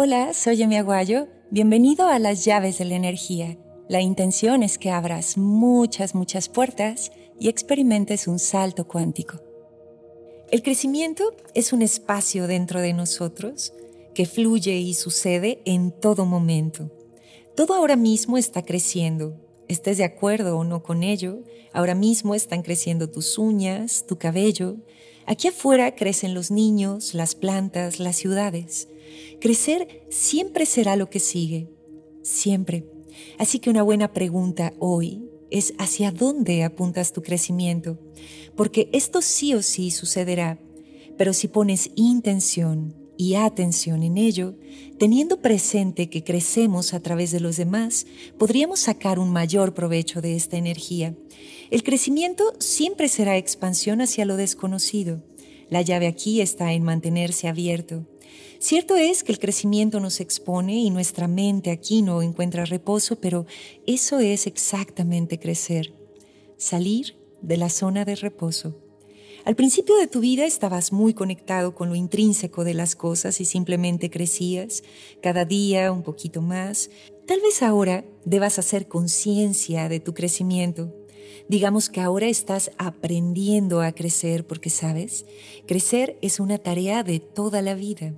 Hola, soy Emi Aguayo. Bienvenido a las llaves de la energía. La intención es que abras muchas, muchas puertas y experimentes un salto cuántico. El crecimiento es un espacio dentro de nosotros que fluye y sucede en todo momento. Todo ahora mismo está creciendo. Estés de acuerdo o no con ello, ahora mismo están creciendo tus uñas, tu cabello. Aquí afuera crecen los niños, las plantas, las ciudades. Crecer siempre será lo que sigue, siempre. Así que una buena pregunta hoy es hacia dónde apuntas tu crecimiento, porque esto sí o sí sucederá, pero si pones intención y atención en ello, teniendo presente que crecemos a través de los demás, podríamos sacar un mayor provecho de esta energía. El crecimiento siempre será expansión hacia lo desconocido. La llave aquí está en mantenerse abierto. Cierto es que el crecimiento nos expone y nuestra mente aquí no encuentra reposo, pero eso es exactamente crecer, salir de la zona de reposo. Al principio de tu vida estabas muy conectado con lo intrínseco de las cosas y simplemente crecías cada día un poquito más. Tal vez ahora debas hacer conciencia de tu crecimiento. Digamos que ahora estás aprendiendo a crecer porque sabes, crecer es una tarea de toda la vida.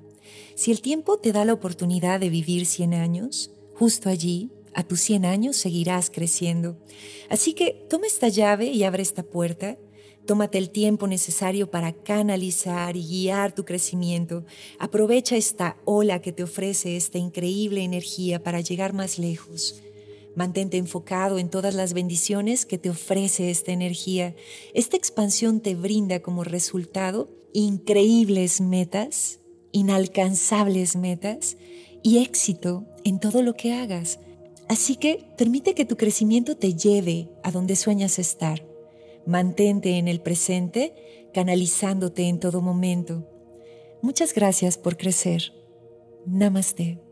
Si el tiempo te da la oportunidad de vivir 100 años, justo allí, a tus 100 años seguirás creciendo. Así que toma esta llave y abre esta puerta. Tómate el tiempo necesario para canalizar y guiar tu crecimiento. Aprovecha esta ola que te ofrece esta increíble energía para llegar más lejos. Mantente enfocado en todas las bendiciones que te ofrece esta energía. Esta expansión te brinda como resultado increíbles metas inalcanzables metas y éxito en todo lo que hagas. Así que permite que tu crecimiento te lleve a donde sueñas estar. Mantente en el presente, canalizándote en todo momento. Muchas gracias por crecer. Namaste.